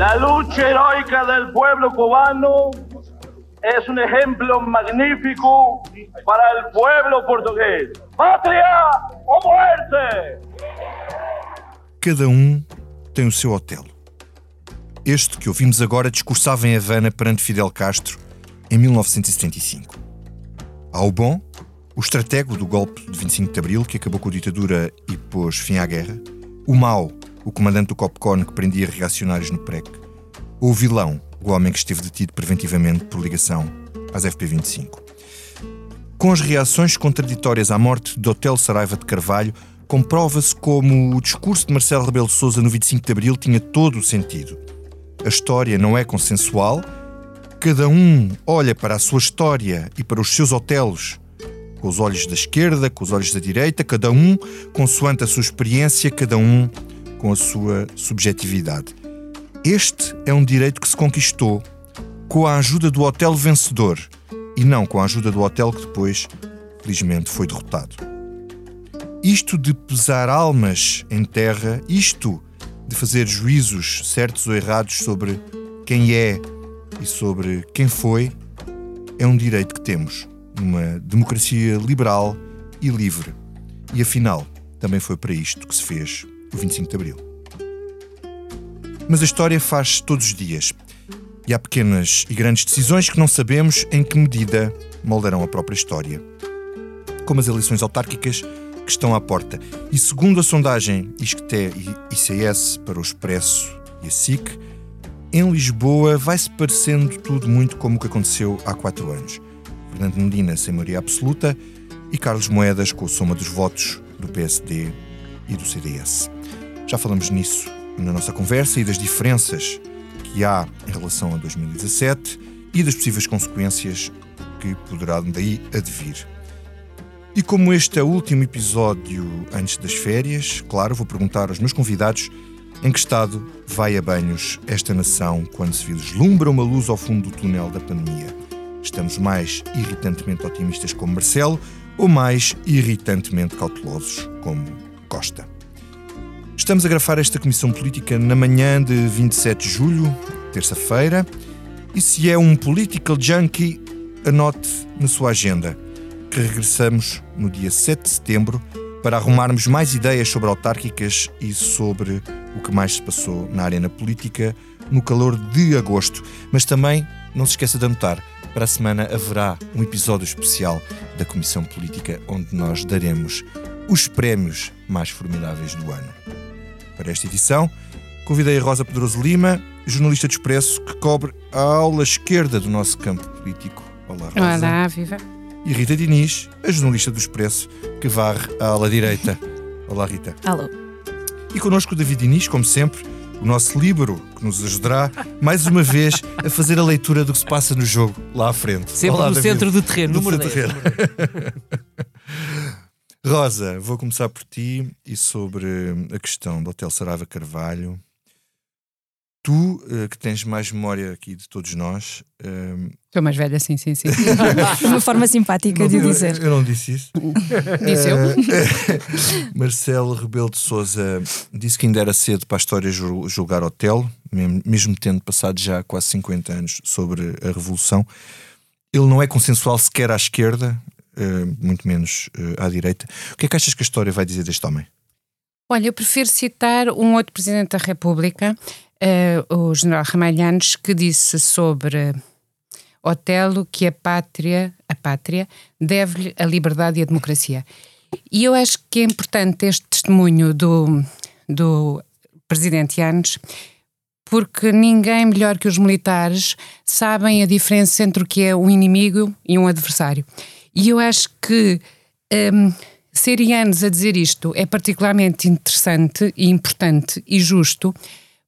La lucha heroica del pueblo cubano es un ejemplo magnífico para el pueblo portugués. ¡Patria o muerte! Cada um tem o seu hotel. Este que ouvimos agora discursava em Havana perante Fidel Castro em 1975. Ao bom, o estratego do golpe de 25 de Abril, que acabou com a ditadura e pôs fim à guerra. O mau, o comandante do Copcon que prendia reacionários no PREC. O vilão, o homem que esteve detido preventivamente por ligação às FP25. Com as reações contraditórias à morte de Hotel Saraiva de Carvalho, comprova-se como o discurso de Marcelo Rebelo de Sousa no 25 de Abril tinha todo o sentido. A história não é consensual, cada um olha para a sua história e para os seus hotelos com os olhos da esquerda, com os olhos da direita, cada um consoante a sua experiência, cada um com a sua subjetividade. Este é um direito que se conquistou com a ajuda do hotel vencedor e não com a ajuda do hotel que depois, felizmente, foi derrotado. Isto de pesar almas em terra, isto de fazer juízos certos ou errados sobre quem é e sobre quem foi, é um direito que temos numa democracia liberal e livre. E afinal, também foi para isto que se fez o 25 de Abril. Mas a história faz todos os dias. E há pequenas e grandes decisões que não sabemos em que medida moldarão a própria história. Como as eleições autárquicas que estão à porta. E segundo a sondagem ISCTE e ICS para o Expresso e a SIC, em Lisboa vai-se parecendo tudo muito como o que aconteceu há quatro anos. Fernando Medina sem maioria absoluta e Carlos Moedas com a soma dos votos do PSD e do CDS. Já falamos nisso na nossa conversa e das diferenças que há em relação a 2017 e das possíveis consequências que poderá daí advir. E como este é o último episódio antes das férias, claro, vou perguntar aos meus convidados em que estado vai a banhos esta nação quando se vislumbra uma luz ao fundo do túnel da pandemia. Estamos mais irritantemente otimistas como Marcelo ou mais irritantemente cautelosos como Costa. Estamos a gravar esta comissão política na manhã de 27 de julho, terça-feira, e se é um political junkie, anote na sua agenda que regressamos no dia 7 de setembro para arrumarmos mais ideias sobre autárquicas e sobre o que mais se passou na arena política no calor de agosto. Mas também não se esqueça de anotar, para a semana haverá um episódio especial da Comissão Política onde nós daremos os prémios mais formidáveis do ano para esta edição, convidei a Rosa Pedroso Lima, jornalista de Expresso, que cobre a aula esquerda do nosso campo político. Olá, Rosa. Olá, viva. E Rita Diniz, a jornalista do Expresso, que varre a ala direita. Olá, Rita. Alô. E connosco o David Diniz, como sempre, o nosso líbero, que nos ajudará, mais uma vez, a fazer a leitura do que se passa no jogo lá à frente. Sempre Olá, no David. centro do terreno, no número do terreno. Rosa, vou começar por ti e sobre a questão do Hotel Sarava Carvalho. Tu, eh, que tens mais memória aqui de todos nós. eh, Estou mais velha, sim, sim, sim. De uma forma simpática de eu- dizer. Eu não disse isso. Disse eu. Eh, Marcelo Rebelo de Souza disse que ainda era cedo para a história jul- julgar Otelo, mesmo, mesmo tendo passado já quase 50 anos sobre a Revolução. Ele não é consensual sequer à esquerda, muito menos eh, à direita. O que é que achas que a história vai dizer deste homem? Olha, eu prefiro citar um outro Presidente da República, eh, o General Ramalhanes, que disse sobre Otelo que a pátria, a pátria deve-lhe a liberdade e a democracia. E eu acho que é importante este testemunho do, do Presidente Yanes, porque ninguém melhor que os militares sabem a diferença entre o que é um inimigo e um adversário. E eu acho que hum, ser Yanes a dizer isto é particularmente interessante e importante e justo,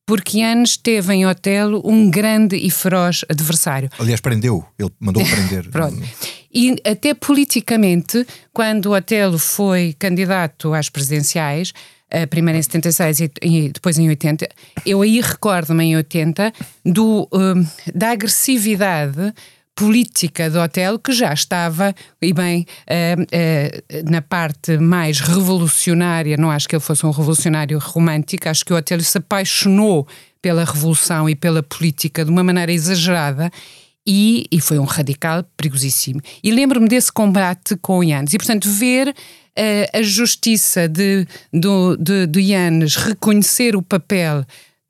porque Yanes teve em Otelo um grande e feroz adversário. Aliás, prendeu, ele mandou prender. Pronto. E até politicamente, quando Otelo foi candidato às presidenciais, a primeira em 76 e, e depois em 80, eu aí recordo-me em 80 do, hum, da agressividade política do Otelo que já estava, e bem, uh, uh, na parte mais revolucionária, não acho que ele fosse um revolucionário romântico, acho que o Otelo se apaixonou pela revolução e pela política de uma maneira exagerada e, e foi um radical perigosíssimo. E lembro-me desse combate com Yanes. E, portanto, ver uh, a justiça de, do, de, de reconhecer o papel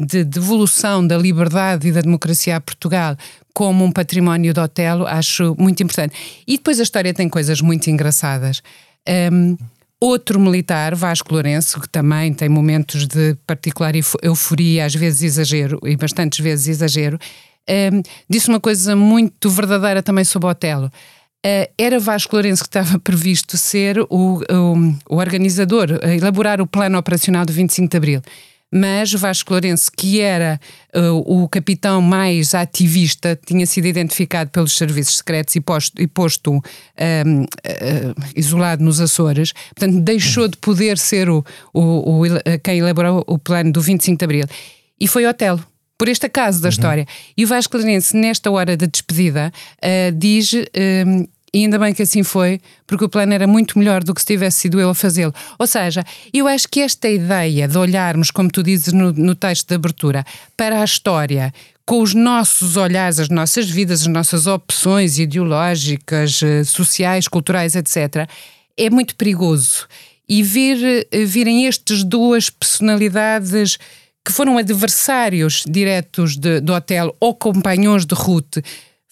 de devolução da liberdade e da democracia a Portugal como um património de Otelo, acho muito importante. E depois a história tem coisas muito engraçadas. Um, outro militar, Vasco Lourenço, que também tem momentos de particular euforia, às vezes exagero, e bastantes vezes exagero, um, disse uma coisa muito verdadeira também sobre Otelo. Uh, era Vasco Lourenço que estava previsto ser o, o, o organizador, elaborar o plano operacional do 25 de Abril mas Vasco Lourenço, que era uh, o capitão mais ativista, tinha sido identificado pelos serviços secretos e posto, e posto um, uh, isolado nos Açores, portanto deixou de poder ser o, o, o, quem elaborou o plano do 25 de Abril. E foi Otelo por este acaso da uhum. história. E o Vasco Lourenço, nesta hora da despedida, uh, diz e ainda bem que assim foi, porque o plano era muito melhor do que se tivesse sido eu a fazê-lo. Ou seja, eu acho que esta ideia de olharmos, como tu dizes no, no texto de abertura, para a história com os nossos olhares, as nossas vidas, as nossas opções ideológicas, eh, sociais, culturais, etc., é muito perigoso. E vir, eh, virem estas duas personalidades que foram adversários diretos de, do hotel ou companhões de Ruth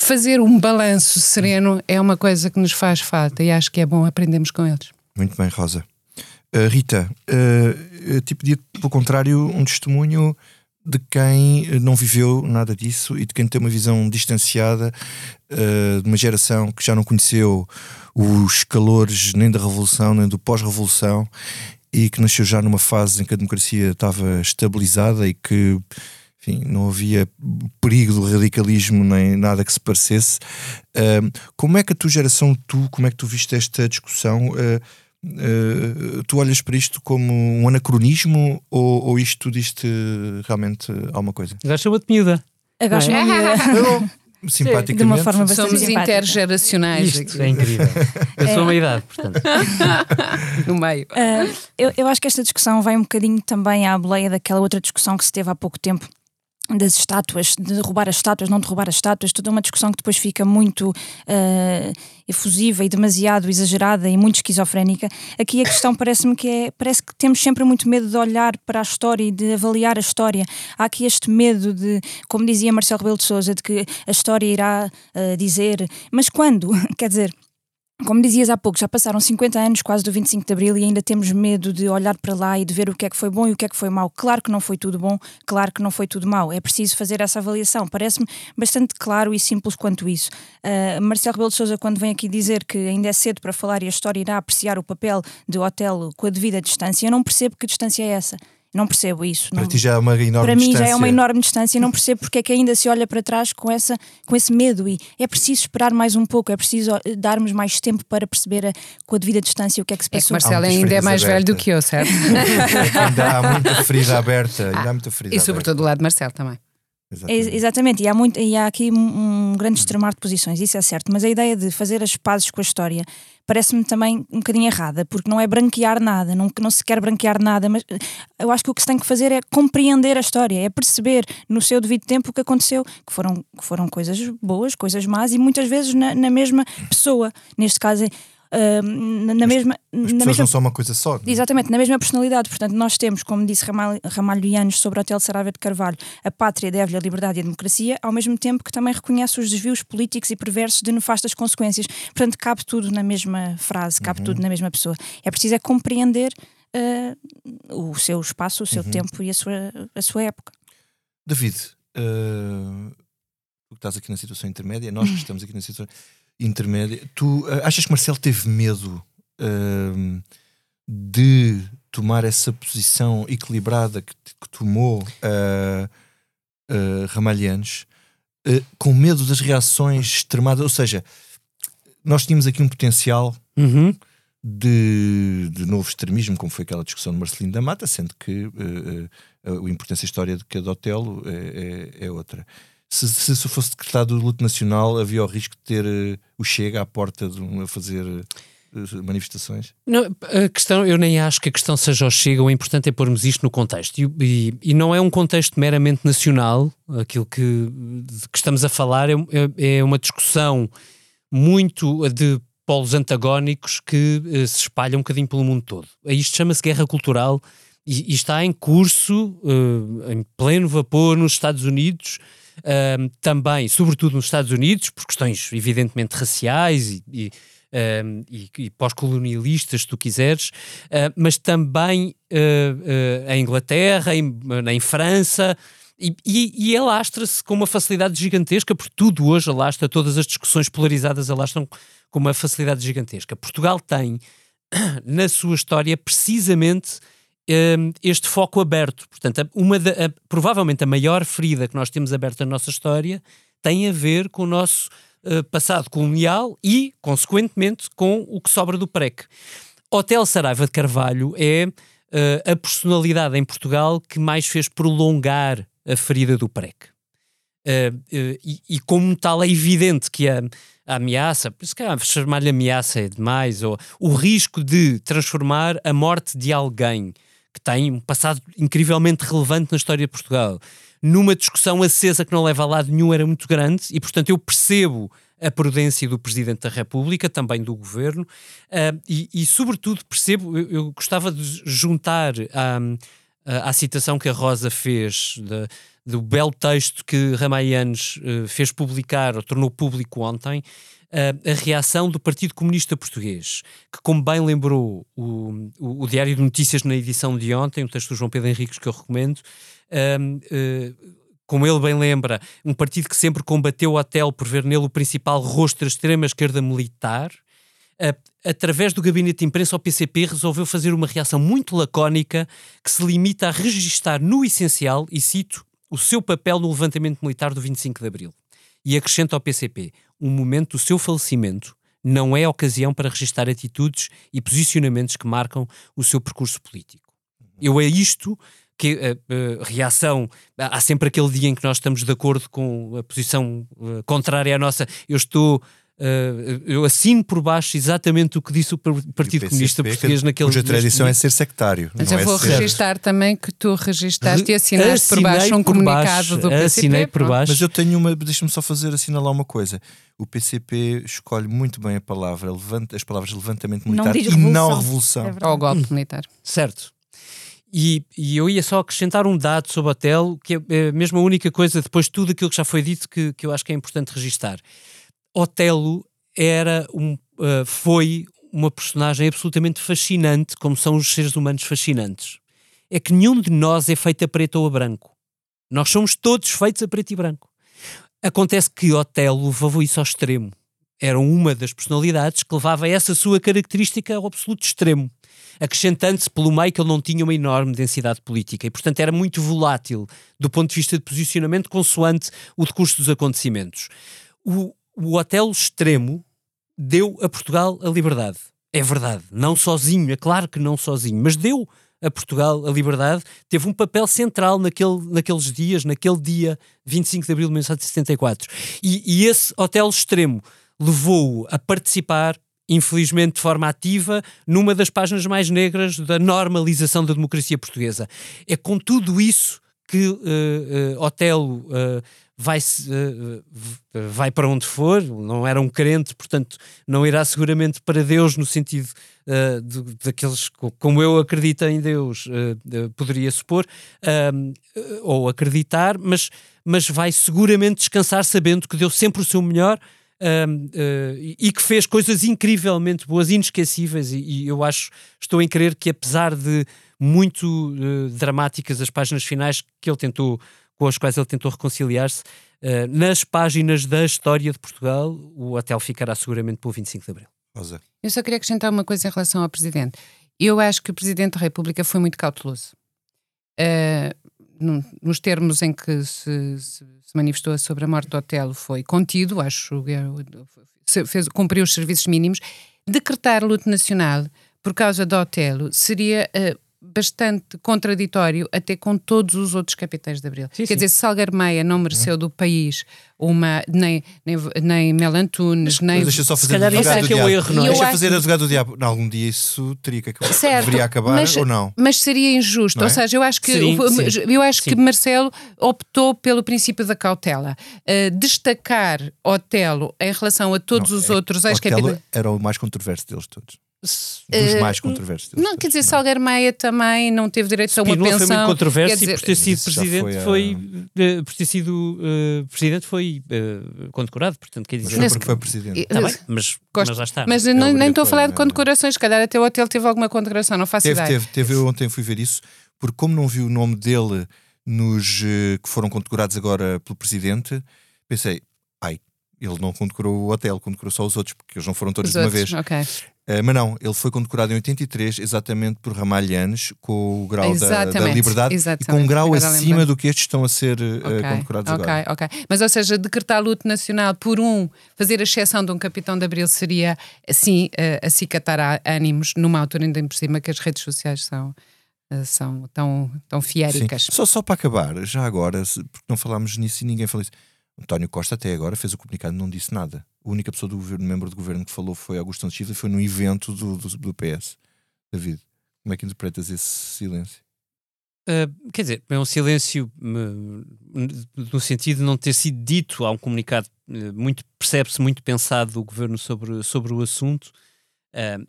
fazer um balanço sereno é uma coisa que nos faz falta e acho que é bom aprendermos com eles. Muito bem, Rosa. Uh, Rita, uh, eu te pedi, pelo contrário, um testemunho de quem não viveu nada disso e de quem tem uma visão distanciada uh, de uma geração que já não conheceu os calores nem da Revolução nem do pós-Revolução e que nasceu já numa fase em que a democracia estava estabilizada e que enfim, não havia perigo do radicalismo nem nada que se parecesse. Uh, como é que a tua geração, tu, como é que tu viste esta discussão? Uh, uh, tu olhas para isto como um anacronismo ou, ou isto diz-te realmente alguma coisa? Agora chama-te miúda. Agora chama-te miúda. Simpaticamente. De uma forma bastante Somos simpática. intergeracionais. Isto é incrível. Eu sou uma idade, portanto. no meio. Uh, eu, eu acho que esta discussão vai um bocadinho também à boleia daquela outra discussão que se teve há pouco tempo das estátuas, de roubar as estátuas, não de roubar as estátuas, toda uma discussão que depois fica muito uh, efusiva e demasiado exagerada e muito esquizofrénica. Aqui a questão parece-me que é, parece que temos sempre muito medo de olhar para a história e de avaliar a história. Há aqui este medo de, como dizia Marcelo Rebelo de Sousa, de que a história irá uh, dizer, mas quando? Quer dizer, como dizias há pouco, já passaram 50 anos quase do 25 de Abril e ainda temos medo de olhar para lá e de ver o que é que foi bom e o que é que foi mau. Claro que não foi tudo bom, claro que não foi tudo mau. É preciso fazer essa avaliação. Parece-me bastante claro e simples quanto isso. Uh, Marcelo Rebelo de Sousa, quando vem aqui dizer que ainda é cedo para falar e a história irá apreciar o papel de Otelo com a devida distância, eu não percebo que distância é essa. Não percebo isso. Para não. ti já é uma enorme Para distância. mim já é uma enorme distância e não percebo porque é que ainda se olha para trás com, essa, com esse medo. E é preciso esperar mais um pouco, é preciso darmos mais tempo para perceber a, com a devida distância o que é que se É que passou. Marcelo muitas ainda é mais velho do que eu, certo? ainda há muita ferida aberta. Ainda há muita ferida e sobretudo do lado de Marcelo também. aberta. É, Exatamente. exatamente, e há, muito, e há aqui um, um grande extremar de posições, isso é certo, mas a ideia de fazer as pazes com a história parece-me também um bocadinho errada, porque não é branquear nada, não, não se quer branquear nada, mas eh, eu acho que o que se tem que fazer é compreender a história, é perceber no seu devido tempo o que aconteceu, que foram, que foram coisas boas, coisas más, e muitas vezes na, na mesma pessoa, neste caso. Na, na mesma, As na mesma não são uma coisa só. não é? Exatamente, na mesma personalidade. Portanto, nós temos, como disse Ramalho, Ramalho Ianes sobre o Hotel Saraiva de Carvalho, a pátria deve-lhe a liberdade e a democracia, ao mesmo tempo que também reconhece os desvios políticos e perversos de nefastas consequências. Portanto, cabe tudo na mesma frase, cabe tudo na mesma pessoa. É preciso é compreender eh, o seu espaço, o seu tempo e a sua, a sua época. David, uh, tu que estás aqui na situação intermédia, nós que estamos aqui na situação intermédia, tu uh, achas que Marcelo teve medo uh, de tomar essa posição equilibrada que, que tomou uh, uh, uh, com medo das reações extremadas? Ou seja, nós tínhamos aqui um potencial Uhum. de, de novo extremismo, como foi aquela discussão de Marcelino da Mata, sendo que eh, eh, a importância histórica de cada Otelo é, é, é outra. Se, se isso fosse decretado o luto nacional, havia o risco de ter uh, o Chega à porta de, a fazer uh, manifestações? Não, a questão, eu nem acho que a questão seja o Chega, o importante é pormos isto no contexto. E, e, e não é um contexto meramente nacional, aquilo que, que estamos a falar é, é, é uma discussão muito de polos antagónicos que uh, se espalham um bocadinho pelo mundo todo. Isto chama-se guerra cultural e, e, está em curso, em pleno vapor nos Estados Unidos, uh, também, sobretudo nos Estados Unidos, por questões evidentemente raciais e, e, uh, e, e pós-colonialistas, se tu quiseres, mas também em Inglaterra, em, em França. E, e, e alastra-se com uma facilidade gigantesca, porque tudo hoje alastra, todas as discussões polarizadas alastram com uma facilidade gigantesca. Portugal tem, na sua história, precisamente este foco aberto. Portanto, uma da, a, provavelmente a maior ferida que nós temos aberta na nossa história tem a ver com o nosso uh, passado colonial e, consequentemente, com o que sobra do PREC. Hotel Saraiva de Carvalho é uh, a personalidade em Portugal que mais fez prolongar a ferida do PREC. Uh, e, e, como tal, é evidente que a, a ameaça, se calhar chamar-lhe ameaça é demais, ou o risco de transformar a morte de alguém que tem um passado incrivelmente relevante na história de Portugal, numa discussão acesa que não leva a lado nenhum, era muito grande e, portanto, eu percebo a prudência do Presidente da República, também do Governo, uh, e, e, sobretudo, percebo, eu, eu, gostava de juntar à, à citação que a Rosa fez de, do belo texto que Ramalhanes uh, fez publicar, ou tornou público ontem, a, a reação do Partido Comunista Português, que, como bem lembrou o, o, o, Diário de Notícias na edição de ontem, um texto do João Pedro Henriques que eu recomendo, uh, como ele bem lembra, um partido que sempre combateu o Hotel por ver nele o principal rosto da extrema-esquerda militar, através do gabinete de imprensa, o PCP resolveu fazer uma reação muito lacónica que se limita a registar no essencial, e cito, o seu papel no levantamento militar do 25 de Abril. E acrescenta ao PCP: o momento do seu falecimento não é ocasião para registar atitudes e posicionamentos que marcam o seu percurso político. Eu é isto que a, a, reação, há sempre aquele dia em que nós estamos de acordo com a posição uh, contrária à nossa, eu estou Uh, eu assino por baixo exatamente o que disse o Partido Comunista Português naquele Cuja tradição é ser sectário. Mas eu é vou ser... registar também que tu registaste e assinaste por baixo um comunicado baixo, do PCP. Assinei por baixo. Mas eu tenho uma, deixa-me só fazer assinalar uma coisa. O PCP escolhe muito bem a palavra, levanta, as palavras levantamento militar não e não revolução. É Ou golpe militar. Certo. E, e, eu ia só acrescentar um dado sobre o hotel, que é, é mesmo a única coisa, depois de tudo aquilo que já foi dito, que, que eu acho que é importante registar. Otelo era um, uh, foi uma personagem absolutamente fascinante, como são os seres humanos fascinantes. É que nenhum de nós é feito a preto ou a branco. Nós somos todos feitos a preto e branco. Acontece que Otelo levou isso ao extremo. Era uma das personalidades que levava essa sua característica ao absoluto extremo, acrescentando-se pelo meio que ele não tinha uma enorme densidade política e, portanto, era muito volátil do ponto de vista de posicionamento, consoante o decurso dos acontecimentos. O, o Otelo extremo deu a Portugal a liberdade. É verdade, não sozinho, é claro que não sozinho, mas deu a Portugal a liberdade, teve um papel central naquele, naqueles dias, naquele dia 25 de abril de 1974. E, e esse hotel extremo levou-o a participar, infelizmente de forma ativa, numa das páginas mais negras da normalização da democracia portuguesa. É com tudo isso que uh, uh, Otelo uh, vai, uh, vai para onde for, não era um crente, portanto não irá seguramente para Deus no sentido uh, de, daqueles como eu acredito em Deus, uh, poderia supor, ou acreditar, mas, mas vai seguramente descansar sabendo que deu sempre o seu melhor e que fez coisas incrivelmente boas, inesquecíveis, e, e, eu acho, estou em crer que apesar de muito dramáticas as páginas finais que ele tentou com as quais ele tentou reconciliar-se, uh, nas páginas da história de Portugal, o hotel ficará seguramente pelo 25 de Abril. Rosa. Eu só queria acrescentar uma coisa em relação ao Presidente. Eu acho que o Presidente da República foi muito cauteloso. Uh, nos termos em que se, se, se, manifestou sobre a morte do Otelo foi contido, acho que fez, cumpriu os serviços mínimos. Decretar luto nacional por causa do Otelo seria uh, bastante contraditório até com todos os outros capitães de Abril. Sim, Quer sim. dizer, Salgar Meia não mereceu do país uma, nem, nem, nem Mel Antunes, nem... Mas deixa só fazer se advogado é que é o erro, não é? Deixa fazer advogado do diabo. Não, algum dia isso teria que acabar. Certo, Deveria acabar mas, ou não? Mas seria injusto. É? Ou seja, eu acho que, sim, eu acho que Marcelo optou pelo princípio da cautela. Uh, destacar Otelo em relação a todos não, os é, outros ex-capitães... era o mais controverso deles todos dos uh, mais controversos. Não, quer dizer, Salgueiro Meia também não teve direito a uma pensão. foi muito controverso dizer, e por ter sido presidente foi, a... foi uh, por ter sido uh, presidente foi uh, condecorado, portanto quer dizer... Mas porque foi presidente. Tá bem, mas, mas lá está. Mas não, nem estou a falar de condecorações, se calhar até o hotel teve alguma condecoração, não faço teve, ideia. Teve, teve, eu ontem fui ver isso, porque como não vi o nome dele nos que foram condecorados agora pelo presidente, pensei, ai, ele não condecorou o hotel, condecorou só os outros, porque eles não foram todos os de uma outros, vez. Okay. Uh, mas não, ele foi condecorado em 83 exatamente por Ramalhanes, com o grau da, da, liberdade e com um grau acima do que estes estão a ser uh, okay. condecorados okay. agora. Ok, Mas, ou seja, decretar luto nacional por um, fazer a exceção de um capitão de abril seria, assim, uh, acicatar ânimos numa altura ainda por cima que as redes sociais são são tão, tão fiéricas. Só, só para acabar, já agora, porque não falámos nisso e ninguém falou isso. António Costa até agora fez o comunicado não disse nada. A única pessoa do governo, membro do governo que falou foi Augusto Santos Silva e foi no evento do, do, do, PS. David, como é que interpretas esse silêncio? Uh, quer dizer, é um silêncio uh, no sentido de não ter sido dito, há um comunicado uh, muito, percebe-se muito pensado do governo sobre, sobre o assunto.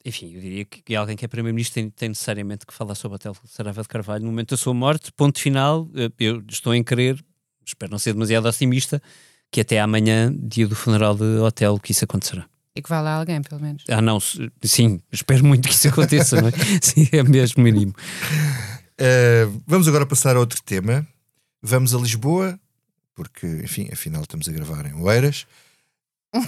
enfim, eu diria que, alguém que é primeiro-ministro tem, tem, necessariamente que falar sobre a Tel Sarava de Carvalho no momento da sua morte. Ponto final, eu estou em crer espero não ser demasiado otimista, que até amanhã, dia do funeral de hotel, que isso acontecerá. E que vá lá alguém, pelo menos. Ah, não, sim, espero muito que isso aconteça, não é? Sim, é mesmo mínimo. Uh, vamos agora passar a outro tema. Vamos a Lisboa, porque, enfim, afinal estamos a gravar em Oeiras. Uh...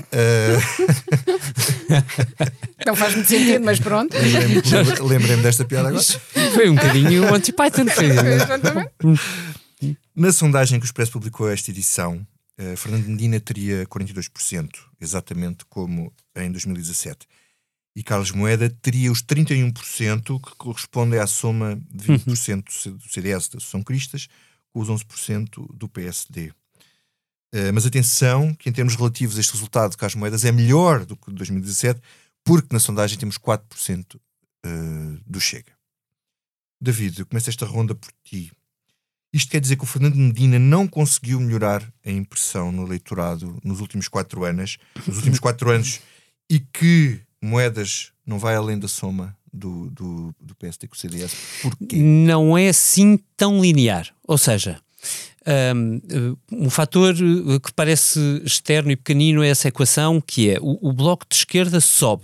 não faz muito sentido, mas pronto. Lembrei-me lembrei desta piada agora. Foi um bocadinho o Na sondagem que o Expresso publicou esta edição, uh, Fernando Medina teria 42%, exatamente como em 2017. E Carlos Moeda teria os 31%, que correspondem à soma de 20% uhum. do CDS da Associação Cristas, com os 11% do PSD. Uh, eh, mas atenção, que em termos relativos este resultado de Carlos Moedas é melhor do que 2017, porque na sondagem temos 4% uh, eh, do Chega. David, eu começo esta ronda por ti. Isto quer dizer que o Fernando Medina não conseguiu melhorar a impressão no eleitorado nos últimos quatro anos, nos últimos quatro anos, e que Moedas não vai além da soma do, do, do PSD com o CDS. Porquê? Não é assim tão linear. Ou seja, um, um fator que parece externo e pequenino é essa equação, que é o, o bloco de esquerda sobe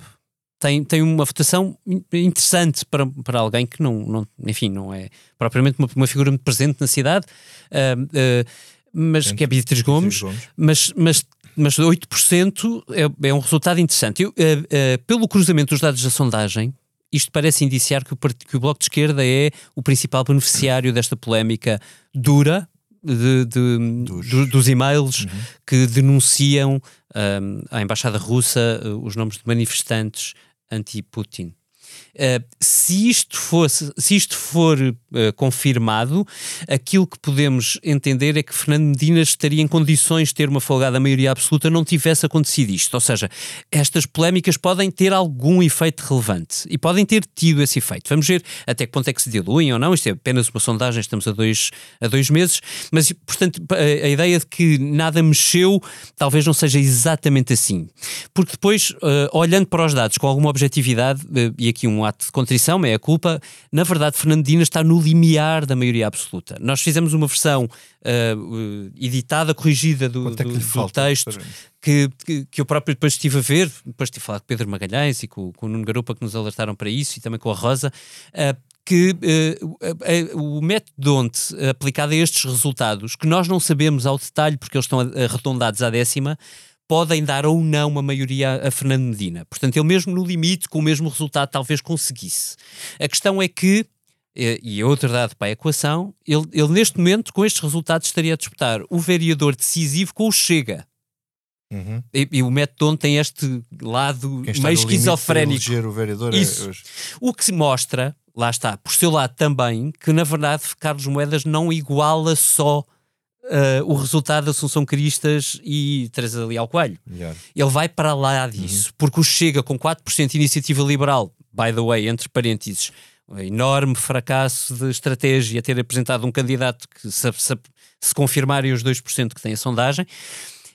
tem, tem uma votação interessante para, para alguém que não, não, enfim, não é propriamente uma, uma figura muito presente na cidade, uh, uh, mas que é Beatriz Gomes, Gomes, mas, mas, mas 8% é, é um resultado interessante. Eu, uh, pelo cruzamento dos dados da sondagem, isto parece indiciar que o, que o Bloco de Esquerda é o principal beneficiário desta polémica dura, de, de, dos... Do, dos e-mails uhum. que denunciam um, à Embaixada Russa os nomes de manifestantes anti-Putin. Uh, se isto fosse, se isto for uh, confirmado, aquilo que podemos entender é que Fernando Medina estaria em condições de ter uma folgada maioria absoluta não tivesse acontecido isto. Ou seja, estas polémicas podem ter algum efeito relevante e podem ter tido esse efeito. Vamos ver até que ponto é que se diluem ou não. Isto é apenas uma sondagem, estamos a dois, a dois meses, mas portanto a, a ideia de que nada mexeu talvez não seja exatamente assim. Porque depois, uh, olhando para os dados com alguma objetividade, e aqui um ato de contrição, meia culpa, na verdade Fernandina está no limiar da maioria absoluta. Nós fizemos uma versão uh, editada, corrigida do, é do, do texto que, que, que, eu próprio depois estive a ver, depois estive a falar com Pedro Magalhães e com, com o Nuno Garupa que nos alertaram para isso e também com a Rosa, uh, que uh, uh, o método onde aplicado a estes resultados, que nós não sabemos ao detalhe porque eles estão arredondados à décima, podem dar ou não uma maioria a Fernando Medina. Portanto, ele mesmo no limite, com o mesmo resultado, talvez conseguisse. A questão é que, e é outro dado para a equação, ele, ele neste momento, com estes resultados, estaria a disputar o vereador decisivo com o Chega. Uhum. E, e, o método tem este lado meio esquizofrénico. O, vereador é Isso. É o que se mostra, lá está, por seu lado também, que na verdade Carlos Moedas não iguala só uh, o resultado da Assunção Cristas e Teresa Leal Coelho. Yeah. Ele vai para lá disso, uhum. porque o Chega com 4% de iniciativa liberal, by the way, entre parênteses, um enorme fracasso de estratégia ter apresentado um candidato que se, se, se confirmarem os 2% que tem a sondagem,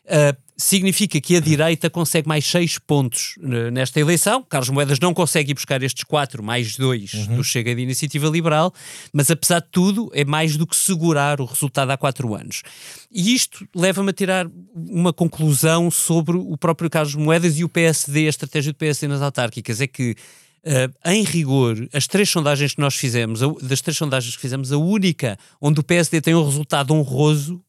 uh, significa que a direita consegue mais 6 pontos uh, nesta eleição. Carlos Moedas não consegue ir buscar estes 4 mais 2 uhum. do Chega de Iniciativa Liberal, mas apesar de tudo é mais do que segurar o resultado há 4 anos. E isto leva-me a tirar uma conclusão sobre o próprio Carlos Moedas e o PSD, a estratégia do PSD nas autárquicas, é que Uh, em rigor, as três sondagens que nós fizemos, das três sondagens que fizemos, a única onde o PSD tem um resultado honroso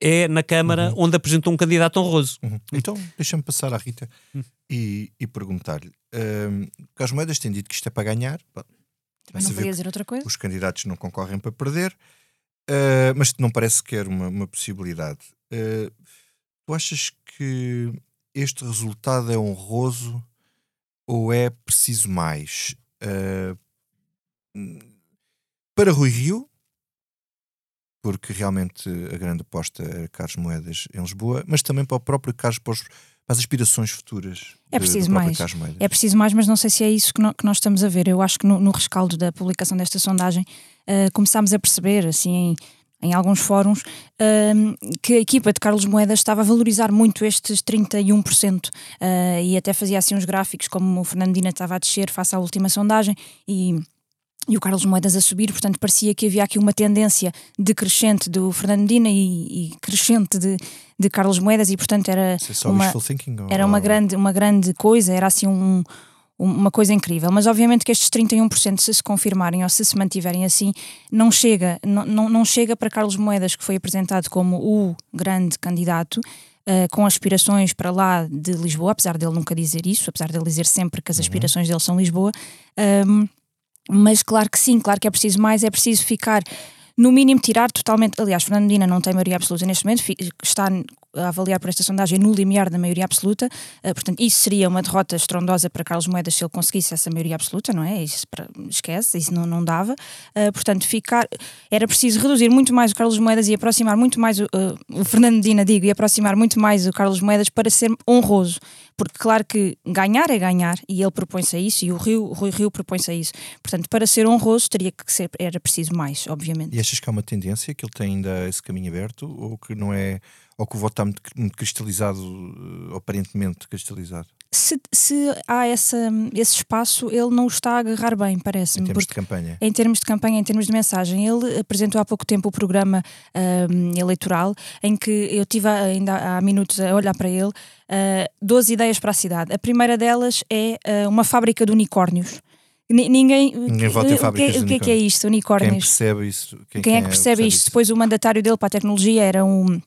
é na Câmara uhum. onde apresentou um candidato honroso. Uhum. Então, deixa-me passar à Rita uhum. e, e perguntar-lhe: uh, Carlos Moedas tem dito que isto é para ganhar. Também não podia dizer outra coisa. Os candidatos não concorrem para perder, uh, mas não parece sequer uma, uma possibilidade. Uh, tu achas que este resultado é honroso ou é preciso mais? Uh, para Rui Rio, porque realmente a grande aposta é Carlos Moedas em Lisboa, mas também para o próprio Carlos, para, os, para as aspirações futuras. É preciso mais. É preciso mais, mas não sei se é isso que, no, que nós estamos a ver. Eu acho que no, no rescaldo da publicação desta sondagem uh, começámos a perceber, assim, em, em alguns fóruns, uh, que a equipa de Carlos Moedas estava a valorizar muito estes 31% uh, e até fazia assim uns gráficos como o Fernandina estava a descer face à última sondagem e e o Carlos Moedas a subir, portanto parecia que havia aqui uma tendência decrescente do Fernandina e, e crescente de, de Carlos Moedas e portanto era uma, era uma grande, uma grande coisa, era assim um, uma coisa incrível, mas obviamente que estes 31% se se confirmarem ou se se mantiverem assim, não chega, não, não, não chega para Carlos Moedas que foi apresentado como o grande candidato Uh, com aspirações para lá de Lisboa, apesar dele nunca dizer isso, apesar dele dizer sempre que as uhum. aspirações dele são Lisboa, um, mas claro que sim, claro que é preciso mais, é preciso ficar no mínimo tirar totalmente. Aliás, Fernandina não tem maioria absoluta neste momento, está a avaliar por esta sondagem no limiar da maioria absoluta, uh, portanto, isso seria uma derrota estrondosa para Carlos Moedas se ele conseguisse essa maioria absoluta, não é? Isso para, esquece, isso não, não dava. Uh, portanto, ficar. Era preciso reduzir muito mais o Carlos Moedas e aproximar muito mais o, uh, o Fernandina, digo, e aproximar muito mais o Carlos Moedas para ser honroso. Porque, claro que ganhar é ganhar, e ele propõe-se a isso, e o Rio, o Rui Rio propõe-se a isso. Portanto, para ser honroso, teria que ser, era preciso mais, obviamente. E achas que há uma tendência que ele tem ainda esse caminho aberto, ou que não é ou que o voto está muito, muito cristalizado, uh, aparentemente cristalizado? Se, se, há essa, esse espaço, ele não o está a agarrar bem, parece-me. Em termos de campanha? Em termos de campanha, em termos de mensagem. Ele apresentou há pouco tempo o programa um, eleitoral, em que eu tive ainda há minutos a olhar para ele, uh, 12 ideias para a cidade. A primeira delas é uh, uma fábrica de unicórnios. Ninguém, Ninguém vota em fábricas o que, o que é que é isto, unicórnios? Quem percebe isso? Quem, quem é que percebe, percebe isto? Isso? Depois o mandatário dele para a tecnologia era um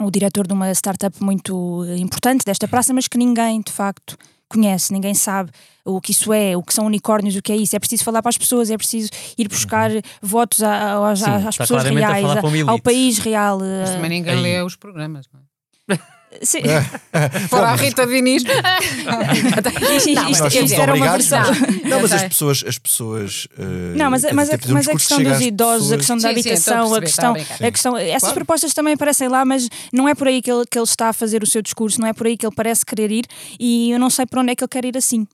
o diretor de uma startup muito importante desta praça, mas que ninguém de facto conhece, ninguém sabe o que isso é, o que são unicórnios, o que é isso. É preciso falar para as pessoas, é preciso ir buscar uhum. votos às, Sim, às pessoas reais, ao país real. Mas também ninguém Aí. lê os programas, não é? Sim. Fora a Rita Diniz. não, isto, isto era uma versão. Não, mas as pessoas. As pessoas uh, não, mas, mas, a, mas a questão dos idosos, a questão da habitação, sim, a, questão, a, a questão. Essas claro. propostas também aparecem lá, mas não é por aí que ele, que ele está a fazer o seu discurso, não é por aí que ele parece querer ir e eu não sei para onde é que ele quer ir assim.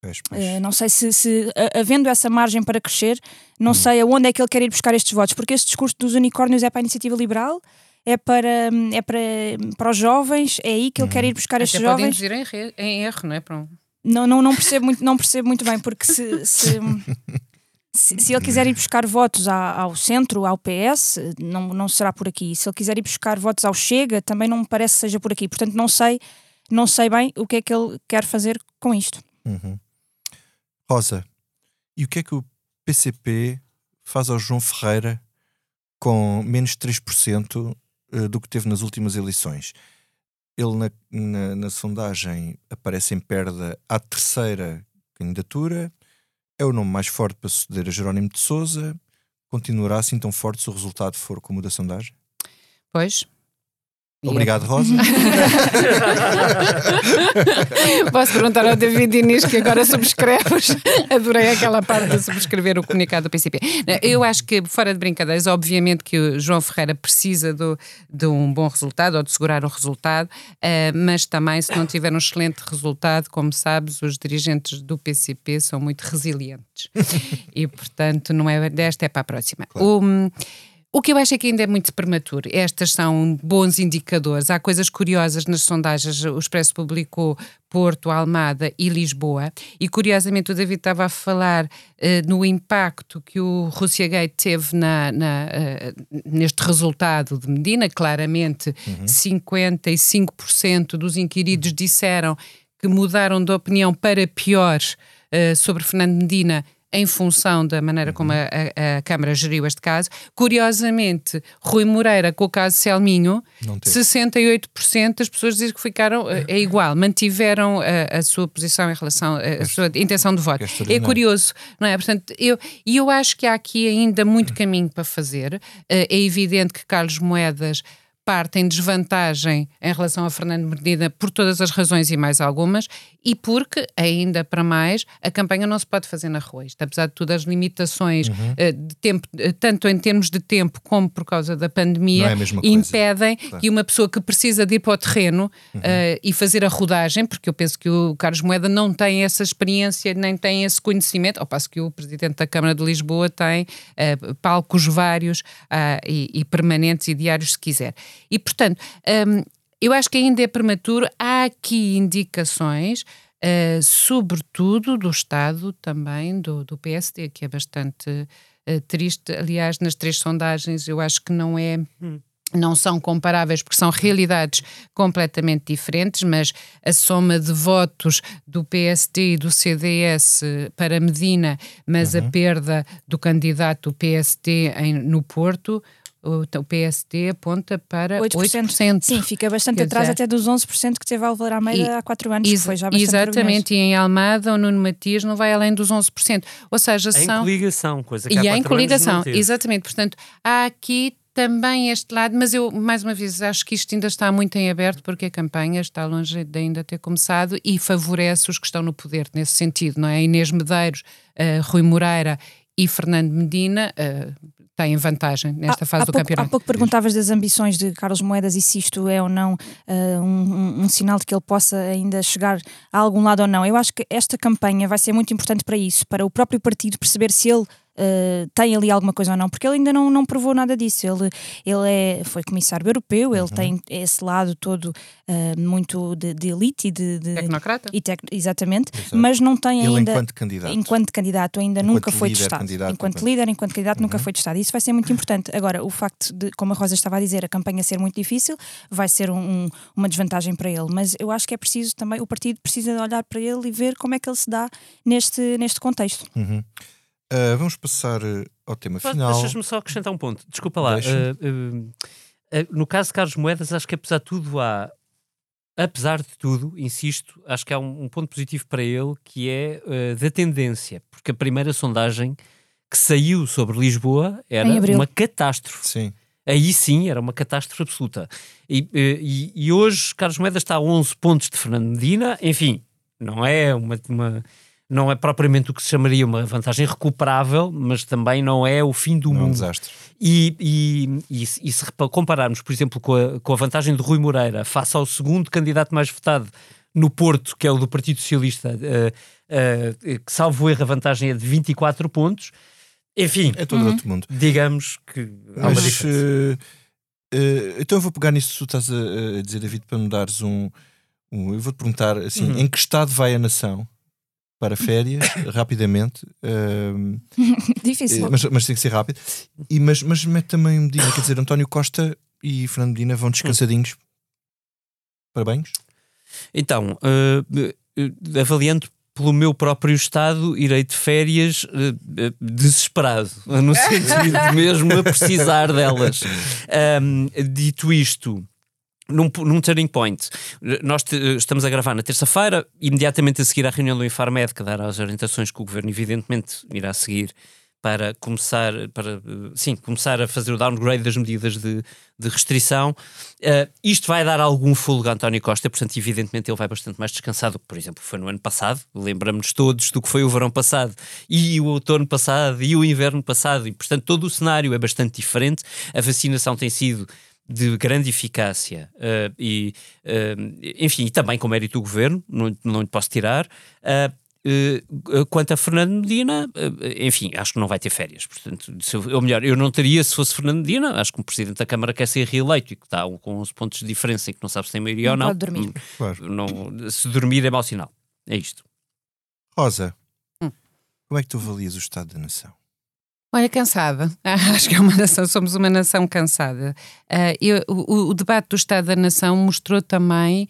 Pois, pois. Uh, não sei se, se, havendo essa margem para crescer, não hum. sei aonde é que ele quer ir buscar estes votos, porque este discurso dos unicórnios é para a iniciativa liberal, é para, é para, para os jovens, é aí que ele quer ir buscar estes jovens. Pode induzir em, em erro, não é? Para não, não, não, percebo muito, não percebo muito bem, porque se, se, se, se, ele quiser ir buscar votos ao centro, ao PS, não, não será por aqui. Se ele quiser ir buscar votos ao Chega, também não me parece que seja por aqui. Portanto, não sei, não sei bem o que é que ele quer fazer com isto. Uhum. Rosa, e o que é que o PCP faz ao João Ferreira com menos 3% eh, do que teve nas últimas eleições. Ele, na, na, na, sondagem, aparece em perda à terceira candidatura, é o nome mais forte para suceder a Jerónimo de Souza. Continuará assim tão forte se o resultado for como o da sondagem? Pois, Obrigado, Rosa. Posso perguntar ao David Inês que agora subscreves. Adorei aquela parte de subscrever o comunicado do PCP. Eu acho que, fora de brincadeiras, obviamente que o João Ferreira precisa do, de um bom resultado ou de segurar um resultado, uh, mas também, se não tiver um excelente resultado, como sabes, os dirigentes do PCP são muito resilientes. e, portanto, não é desta, é para a próxima. Claro. O, o que eu acho é que ainda é muito prematuro. Estas são bons indicadores. Há coisas curiosas nas sondagens. O Expresso publicou Porto, Almada e Lisboa. E curiosamente o David estava a falar uh, no impacto que o Rússia Gate teve na, na uh, neste resultado de Medina. Claramente, uhum. 55% dos inquiridos disseram que mudaram de opinião para pior uh, sobre Fernando Medina em função da maneira como a, a, a, Câmara geriu este caso. Curiosamente, Rui Moreira, com o caso Selminho, 68% das pessoas dizem que ficaram é, é igual, mantiveram a, a, sua posição em relação à sua intenção de voto. É, é curioso, não é? Portanto, eu, e eu acho que há aqui ainda muito caminho para fazer. Eh, é evidente que Carlos Moedas parte em desvantagem em relação a Fernando Medina por todas as razões e mais algumas, e porque, ainda para mais, a campanha não se pode fazer na rua. Isto, apesar de tudo, as limitações uhum. uh, de tempo, uh, tanto em termos de tempo como por causa da pandemia, é impedem claro. que uma pessoa que precisa de ir para o terreno uhum. uh, e fazer a rodagem, porque eu penso que o Carlos Moeda não tem essa experiência, nem tem esse conhecimento, ao passo que o Presidente da Câmara de Lisboa tem palcos vários e, e permanentes e diários, se quiser. E, portanto, um, eu acho que ainda é prematuro. Há aqui indicações, uh, sobretudo do Estado também, do, do PSD, que é bastante uh, triste. Aliás, nas três sondagens, eu acho que não é. Hum não são comparáveis porque são realidades completamente diferentes, mas a soma de votos do PST e do CDS para Medina, mas uhum. a perda do candidato PST em, no Porto, o, PSD aponta para 8%. 8%. Sim, fica bastante Quer atrás dizer, até dos 11% que teve Álvaro Almeida e, há 4 anos, que foi já bastante Exatamente, e em Almada o Nuno Matias não vai além dos 11%. Ou seja, são... Em coligação, coisa que e há em coligação, exatamente. Portanto, há aqui também este lado, mas eu, mais uma vez, acho que isto ainda está muito em aberto porque a campanha está longe de ainda ter começado e favorece os que estão no poder nesse sentido, não é? Inês Medeiros, uh, Rui Moreira e Fernando Medina uh, têm vantagem nesta fase há do pouco, campeonato. Há pouco perguntavas das ambições de Carlos Moedas e se isto é ou não uh, um, um, sinal de que ele possa ainda chegar a algum lado ou não. Eu acho que esta campanha vai ser muito importante para isso, para o próprio partido perceber se ele uh, tem ali alguma coisa ou não, porque ele ainda não, não provou nada disso. Ele, ele é, foi comissário europeu, ele uhum. tem esse lado todo uh, muito de, de, elite e de, de tecnocrata. E tec, exatamente, Exato. mas não tem ele ainda. Enquanto candidato. Enquanto candidato ainda enquanto nunca foi testado. Enquanto, enquanto líder, enquanto candidato, uhum. nunca foi testado. Isso vai ser muito importante. Agora, o facto de, como a Rosa estava a dizer, a campanha ser muito difícil, vai ser um, um, uma desvantagem para ele. Mas eu acho que é preciso também, o partido precisa olhar para ele e ver como é que ele se dá neste, neste contexto. Uhum. Uh, vamos passar eh, ao tema final. Deixas-me só acrescentar um ponto. Desculpa lá. Uh, uh, no caso de Carlos Moedas, acho que apesar de tudo há. Apesar de tudo, insisto, acho que há um, um ponto positivo para ele que é da tendência, porque a primeira sondagem que saiu sobre Lisboa era uma catástrofe. Sim. Aí sim era uma catástrofe absoluta. E, e, e hoje Carlos Moedas está a 11 pontos de Fernando Medina, enfim, não é uma, uma não é propriamente o que se chamaria uma vantagem recuperável, mas também não é o fim do não mundo. É um desastre. E, e, e, e, se compararmos, por exemplo, com a, com a vantagem de Rui Moreira face ao segundo candidato mais votado no Porto, que é o do Partido Socialista, uh, uh, que salvo erro a vantagem é de 24 pontos. Enfim, é todo uhum. outro mundo. Digamos que há uma diferença. Uh, então eu vou pegar nisso que tu estás a, a dizer, David, para me dares um. um eu vou-te perguntar assim: uhum. em que estado vai a nação? Para férias rapidamente. Uh, Difícil. Mas, mas, tem que ser rápido. E, mas, mas mete também Medina, quer dizer, António Costa e Fernando Medina vão descansadinhos. Parabéns. Então, uh, avaliando pelo meu próprio estado, irei de férias uh, desesperado, no sentido mesmo a precisar delas. Um, dito isto, num, num turning point. Nós te, estamos a gravar na terça-feira, imediatamente a seguir à reunião do Infarmed, que dará as orientações que o Governo, evidentemente, irá seguir para começar, para, sim, começar a fazer o downgrade das medidas de, de restrição. Uh, isto vai dar algum fôlego a António Costa, portanto, evidentemente, ele vai bastante mais descansado do que, por exemplo, foi no ano passado. Lembramos-nos todos do que foi o verão passado, e o outono passado, e o inverno passado, e, portanto, todo o cenário é bastante diferente. A vacinação tem sido de grande eficácia uh, e, uh, enfim, e também com mérito do governo, não, não lhe posso tirar. Uh, quanto a Fernando Medina, enfim, acho que não vai ter férias. Portanto, eu, ou melhor, eu não teria se fosse Fernando Medina. Acho que um presidente da Câmara quer ser reeleito e que está com 11 pontos de diferença e que não sabe se tem maioria não ou não. Pode dormir. Claro. Não, se dormir é mau sinal. É isto. Rosa, Hum. como é que tu avalias o estado da nação? Olha, cansada. Acho que é uma nação, somos uma nação cansada. Ah, eu- o, o debate do Estado da Nação mostrou também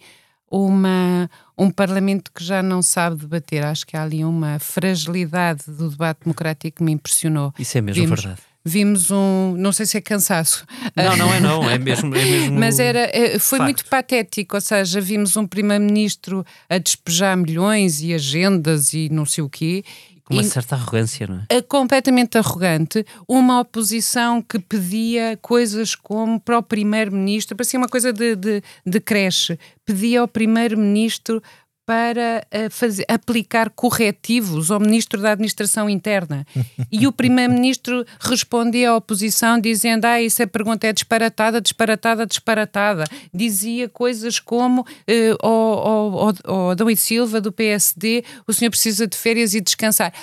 uma, um Parlamento que já não sabe debater. Acho que há ali uma fragilidade do debate democrático que me impressionou. Isso é mesmo Vimos- verdade. Vimos um, não sei se é cansaço, Não, não é não, é mesmo. É mesmo mas era, eh, foi facto. muito patético, ou seja, vimos um primeiro-ministro a despejar milhões e agendas e não sei o quê. Uma E- certa arrogância, não é? é completamente arrogante, uma oposição que pedia coisas como para o primeiro-ministro, parecia uma coisa de, de, de creche, pedia ao primeiro-ministro para eh, fazer, aplicar corretivos ao ministro da Administração Interna. E o primeiro-ministro respondia à oposição dizendo: Ah, essa pergunta é disparatada, disparatada, disparatada. Dizia coisas como eh, ao, ao, ao Adão e Silva do PSD: o senhor precisa de férias e descansar.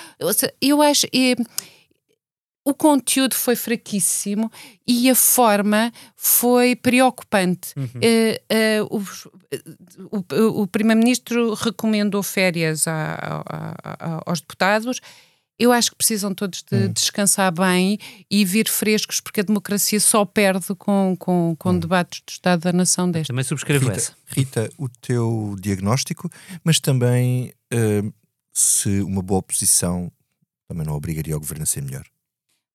Eu acho. eh, o conteúdo foi fraquíssimo e a forma foi preocupante. Eh, eh, o, o- o Primeiro-Ministro recomendou férias a- a- a- aos deputados. Eu acho que precisam todos de descansar bem e vir frescos, porque a democracia só perde com, com, com debates do Estado da Nação deste. Também subscrevo Rita, essa. Rita, o teu diagnóstico, mas também eh, se uma boa oposição também não obrigaria o governo a ser melhor.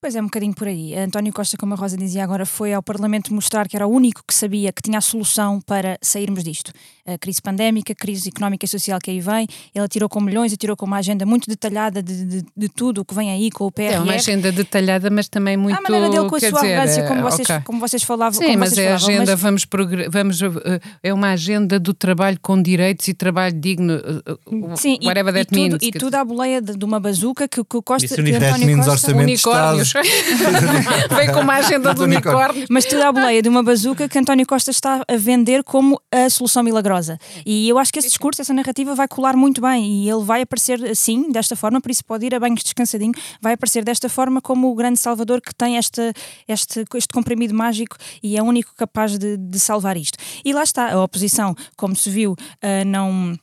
Pois é, um bocadinho por aí. António Costa, como a Rosa dizia agora, foi ao Parlamento mostrar que era o único que sabia que tinha a solução para sairmos disto. A crise pandémica, a crise económica e social que aí vem, ele atirou com milhões, atirou com uma agenda muito detalhada de, de, de tudo o que vem aí com o PRR. É uma agenda detalhada, mas também muito. a maneira dele com a sua dizer, arrogância, como eh, vocês, ok. como vocês falavam. Sim, como mas vocês é falavam, agenda, mas- vamos, vamos eh, é uma agenda do trabalho com direitos e trabalho digno, eh, Sim, e, whatever e that tudo, means. e tudo à boleia de, de uma bazuca que, que o Costa, Isso que. António Costa... orçamento de unicórnios. Vem com uma agenda de Do unicórnio. unicórnios. Mas tudo à boleia de uma bazuca que António Costa está a vender como a solução milagrosa. E eu acho que esse discurso, essa narrativa vai colar muito bem e ele vai aparecer assim, desta forma, por isso pode ir a banhos descansadinho, vai aparecer desta forma como o grande salvador que tem esta, este, este comprimido mágico e é o único capaz de, de salvar isto. E lá está, a oposição, como se viu, não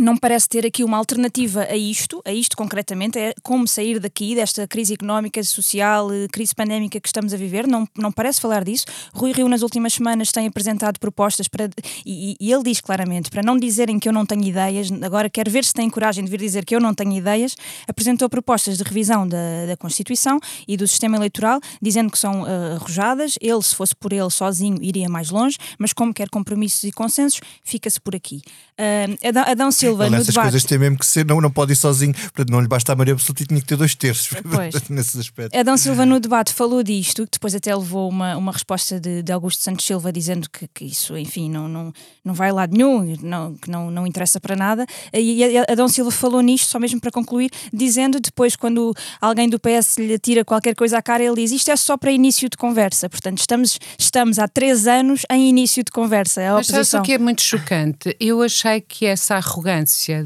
não parece ter aqui uma alternativa a isto, a isto concretamente, é como sair daqui, desta crise económica, social, eh, crise pandémica que estamos a viver, não, não parece falar disso. Rui Rio, nas últimas semanas, tem apresentado propostas para. E, e ele diz claramente, para não dizerem que eu não tenho ideias, agora quero ver se tem coragem de vir dizer que eu não tenho ideias, apresentou propostas de revisão da, da Constituição e do sistema eleitoral, dizendo que são eh, arrojadas. Ele, se fosse por ele sozinho, iria mais longe, mas como quer compromissos e consensos, fica-se por aqui. Ah, Adão, Adão Silva, Ele no nessas debate. coisas tem mesmo que ser, não, não pode ir sozinho, portanto não lhe basta a maioria absoluta e tinha que ter dois terços Pois. nesses aspectos. Adão Silva no debate falou disto, que depois até levou uma, uma resposta de, de Augusto Santos Silva dizendo que, que isso, enfim, não, não, não vai a lado nenhum, não, que não, não interessa para nada. E a- Adão Silva falou nisto, só mesmo para concluir, dizendo depois, quando alguém do PS lhe tira qualquer coisa à cara, ele diz isto é só para início de conversa. Portanto, estamos, estamos há três anos em início de conversa. A Mas sabes oposição. o que é muito chocante? Eu achei que essa arrogância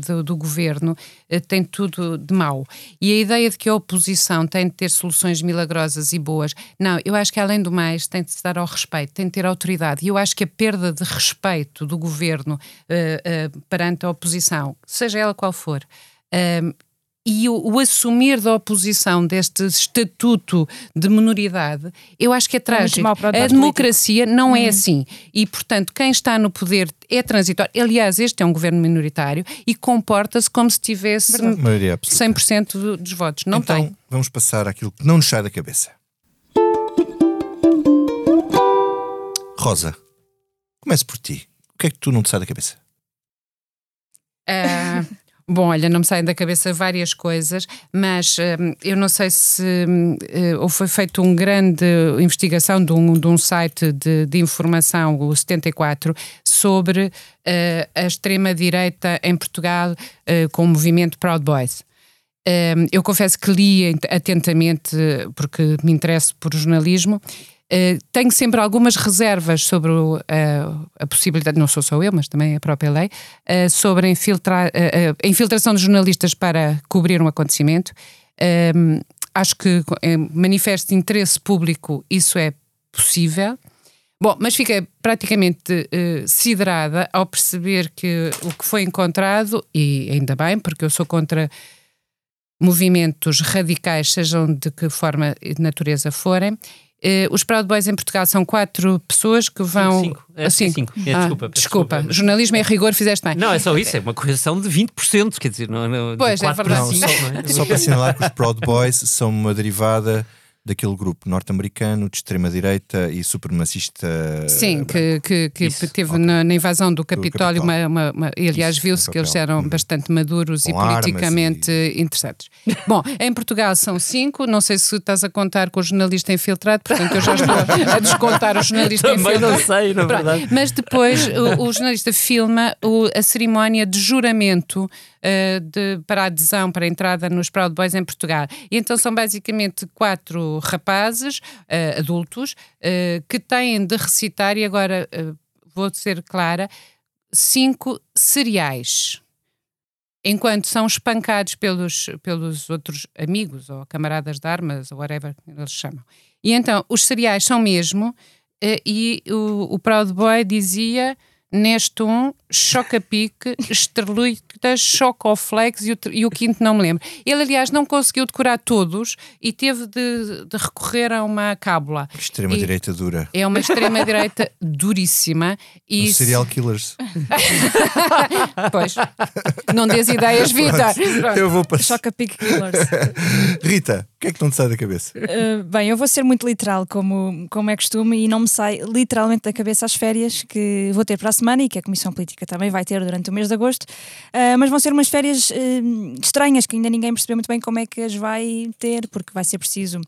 do, do governo eh, tem tudo de mau. E a ideia de que a oposição tem de ter soluções milagrosas e boas, não, eu acho que além do mais tem de se dar ao respeito, tem de ter autoridade. E eu acho que a perda de respeito do governo eh, eh, perante a oposição, seja ela qual for, e o, o assumir da oposição deste estatuto de minoridade, eu acho que é trágico. mau para o a democracia não é assim. E, portanto, quem está no poder é transitório. Aliás, este é um governo minoritário e comporta-se como se tivesse Maioria absoluta. 100% do- dos votos. Não então, tem. vamos passar àquilo que não nos sai da cabeça. Rosa, comece por ti. O que é que tu não te sai da cabeça? Ah, Bom, olha, não me saem da cabeça várias coisas, mas hum, eu não sei se hum, eh, ou foi feita uma grande investigação de um, de um site de, de, informação, o 74, sobre uh, a extrema-direita em Portugal uh, com o movimento Proud Boys. Um, eu confesso que li atentamente, porque me interesso por jornalismo, Uh, tenho sempre algumas reservas sobre o, uh, a possibilidade, não sou só eu, mas também a própria lei, uh, sobre a, infiltra, a infiltração de jornalistas para cobrir um acontecimento. Ehm, acho que manifesto de interesse público isso é possível. Bom, mas fiquei praticamente siderada ao perceber que o que foi encontrado, e ainda bem, porque eu sou contra movimentos radicais, sejam de que forma e de natureza forem, os Proud Boys em Portugal são quatro pessoas que vão. Cinco. É, cinco. cinco. É, ah, desculpa, desculpa. desculpa. Jornalismo é rigor, fizeste bem. Não, é só isso, é uma correção de 20%, quer dizer, não, não, pois, de 4 é verdade. Não, só, é? só para assinalar que os Proud Boys são uma derivada daquele grupo norte-americano de extrema-direita e supremacista. Sim, que, que, que teve okay. na, na, invasão do Capitólio, do Capitólio. Uma, uma, uma, e aliás viu-se que eles eram uhum. bastante maduros Com e politicamente e... interessantes. Bom, em Portugal são cinco, não sei se estás a contar com o jornalista infiltrado, portanto eu já estou a descontar o jornalista Também infiltrado. não sei, na verdade. Mas depois o, o jornalista filma o, a cerimónia de juramento uh, de, para a adesão, para a entrada nos Proud Boys em Portugal. E então são basicamente quatro rapazes, uh, adultos, uh, que têm de recitar, e agora vou ser clara, cinco cereais enquanto são espancados pelos, pelos outros amigos ou camaradas de armas ou whatever eles chamam. E então, os cereais são mesmo, e o, o Proud Boy dizia Nestum, Choca-Pique, Estrelita, Chocoflex e o, e o quinto não me lembro. Ele, aliás, não conseguiu decorar todos e teve de, de recorrer a uma cábula. Extrema-direita dura. É uma extrema-direita duríssima. E Os serial killers. pois. Não dês ideias, Vitor. Eu vou para. Choca-Pique Killers. Rita, que é que não te sai da cabeça? Uh, bem, eu vou ser muito literal, como, como é costume, e não me sai literalmente da cabeça as férias que vou ter para a semana e que a Comissão Política também vai ter durante o mês de agosto. Uh, mas vão ser umas férias uh, estranhas que ainda ninguém percebeu muito bem como é que as vai ter, porque vai ser preciso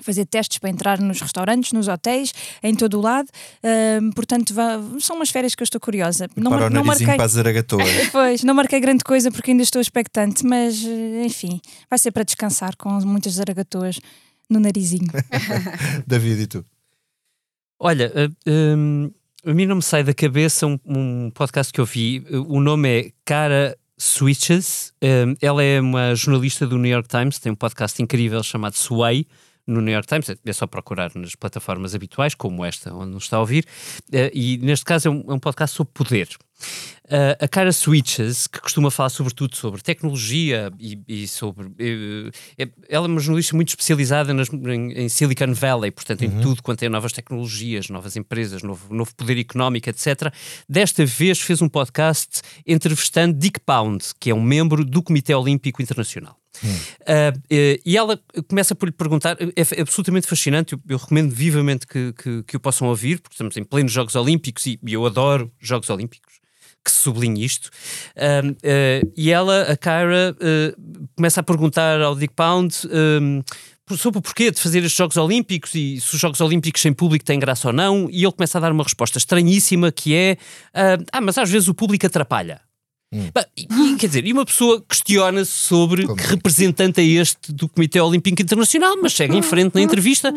fazer testes para entrar nos restaurantes, nos hotéis, em todo o lado. Uh, portanto, são umas férias que eu estou curiosa. Não, para não marquei... para as pois, não marquei grande coisa porque ainda estou expectante, mas enfim, vai ser para descansar com muitas zaragatoas no narizinho. David, e tu? Olha, uh, um, a mim não me sai da cabeça um, um podcast que eu vi. O nome é Cara Switches. Um, ela é uma jornalista do New York Times, tem um podcast incrível chamado Sway no New York Times, é só procurar nas plataformas habituais, como esta, onde nos está a ouvir, uh, e neste caso é um, é um podcast sobre poder. Uh, a Cara Switches, que costuma falar sobretudo sobre tecnologia e, e sobre. Uh, ela é uma jornalista muito especializada nas, em, em, Silicon Valley, portanto, uhum. em tudo quanto é novas tecnologias, novas empresas, novo, novo poder económico, etc. Desta vez fez um podcast entrevistando Dick Pound, que é um membro do Comitê Olímpico Internacional. Uh, uh, e ela começa por lhe perguntar, é, é absolutamente fascinante, eu, eu recomendo vivamente que, que, que, o possam ouvir, porque estamos em plenos Jogos Olímpicos e, e eu adoro Jogos Olímpicos que sublinhe isto. Uh, uh, e ela, a Kyra, começa a perguntar ao Dick Pound sobre o porquê de fazer estes Jogos Olímpicos e se os Jogos Olímpicos sem público têm graça ou não. E ele começa a dar uma resposta estranhíssima que é: Ah, mas às vezes o público atrapalha. Hum. E, quer dizer, e uma pessoa questiona-se sobre Como? que é? representante é este do Comitê Olímpico Internacional, mas segue em frente na entrevista.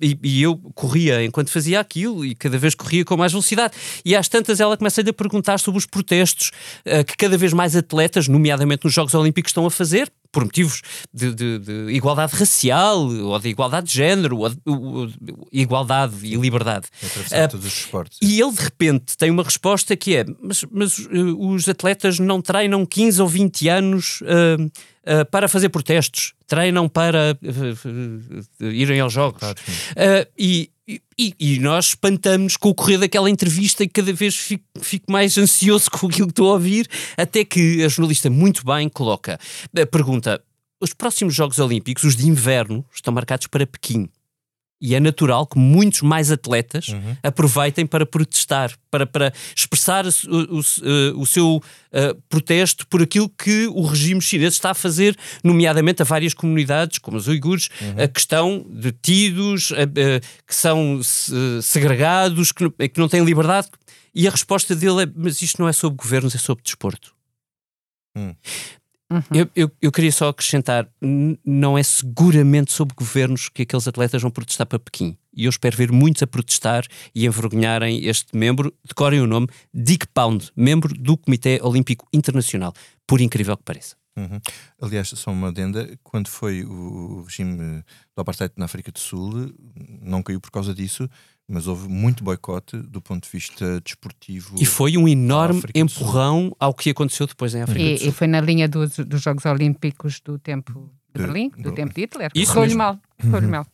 E, e, eu corria enquanto fazia aquilo e cada vez corria com mais velocidade. E às tantas ela começa-lhe a perguntar sobre os protestos uh, que cada vez mais atletas, nomeadamente nos Jogos Olímpicos, estão a fazer por motivos de, de, de, igualdade racial ou de igualdade de género, ou de, ou de igualdade e liberdade. Uh, todos os esportes. E ele de repente tem uma resposta que é: mas, mas uh, os atletas não treinam 15 ou 20 anos uh, para fazer protestos, treinam para irem aos jogos. Claro, e, e, e, nós espantamos com o correr daquela entrevista e cada vez fico, fico, mais ansioso com aquilo que estou a ouvir, até que a jornalista muito bem coloca a pergunta: os próximos Jogos Olímpicos, os de inverno, estão marcados para Pequim. E é natural que muitos mais atletas uhum. aproveitem para protestar, para, para expressar o, o, o seu uh, protesto por aquilo que o regime chinês está a fazer, nomeadamente a várias comunidades, como os uigures, uhum. uh, que estão detidos, uh, que são segregados, que, que não têm liberdade. E a resposta dele é: mas isto não é sobre governos, é sobre desporto. Hum. Uhum. Eu, eu, eu, queria só acrescentar: não é seguramente sobre governos que aqueles atletas vão protestar para Pequim. E eu espero ver muitos a protestar e envergonharem este membro, decorem o nome, Dick Pound, membro do Comitê Olímpico Internacional, por incrível que pareça. Uhum. Aliás, só uma adenda: quando foi o regime do apartheid na África do Sul, não caiu por causa disso, mas houve muito boicote do ponto de vista desportivo. E foi um enorme empurrão ao que aconteceu depois em África e, do Sul. E foi na linha dos, dos Jogos Olímpicos do tempo de, de Berlim, do, do, tempo de Hitler. Correu-lhe mal. Correu uhum. mal.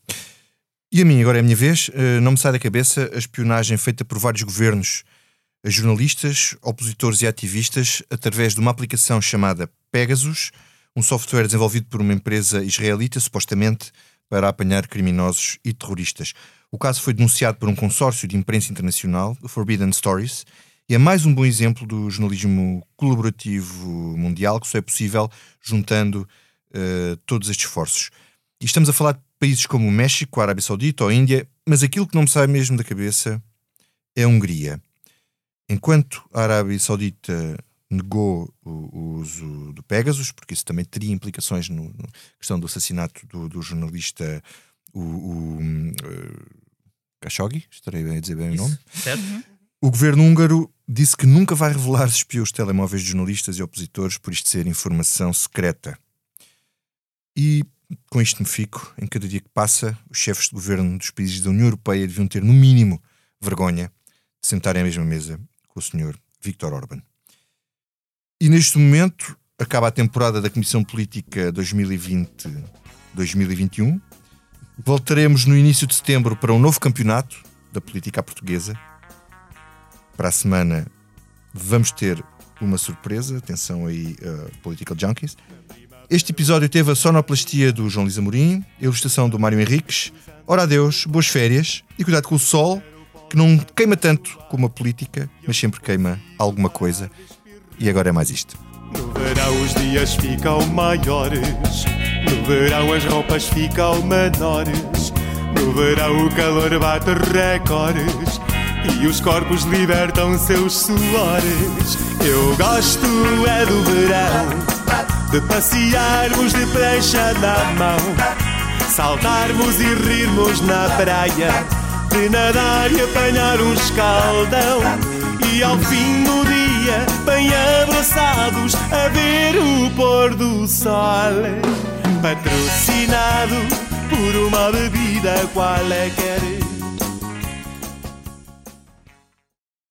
E a mim, agora é a minha vez, eh, não me sai da cabeça a espionagem feita por vários governos a jornalistas, opositores e ativistas através de uma aplicação chamada Pegasus, um software desenvolvido por uma empresa israelita, supostamente para apanhar criminosos e terroristas. O caso foi denunciado por um consórcio de imprensa internacional, o Forbidden Stories, e é mais um bom exemplo do jornalismo colaborativo mundial que só é possível juntando uh, todos estes esforços. E estamos a falar de países como o México, a Arábia Saudita ou a Índia, mas aquilo que não me sai mesmo da cabeça é a Hungria. Enquanto a Arábia Saudita negou o, uso do Pegasus, porque isso também teria implicações na questão do assassinato do, do jornalista o, o uh, Khashoggi, estarei a dizer bem o nome. Certo. Uhum. O governo húngaro disse que nunca vai revelar se espiou os telemóveis de jornalistas e opositores por isto ser informação secreta. E com isto me fico. Em cada dia que passa, os chefes de governo dos países da União Europeia deviam ter, no mínimo, vergonha de sentarem à mesma mesa com o senhor Viktor Orban. E neste momento acaba a temporada da Comissão Política 2020-2021 Voltaremos no início de setembro para um novo campeonato da política portuguesa. Para a semana vamos ter uma surpresa. Atenção aí, uh, Political Junkies. Este episódio teve a sonoplastia do João Luís Amorim, a ilustração do Mário Henriques. Ora adeus, boas férias e cuidado com o sol, que não queima tanto como a política, mas sempre queima alguma coisa. E agora é mais isto. No verão os dias ficam maiores no verão as roupas ficam menores. No verão o calor bate recordes. E os corpos libertam seus suores. Eu gosto é do verão, de passearmos de prancha na mão, saltarmos e rirmos na praia, de nadar e apanhar um escaldão. E ao fim do dia, bem abraçados, a ver o pôr do sol patrocinado por uma bebida qual é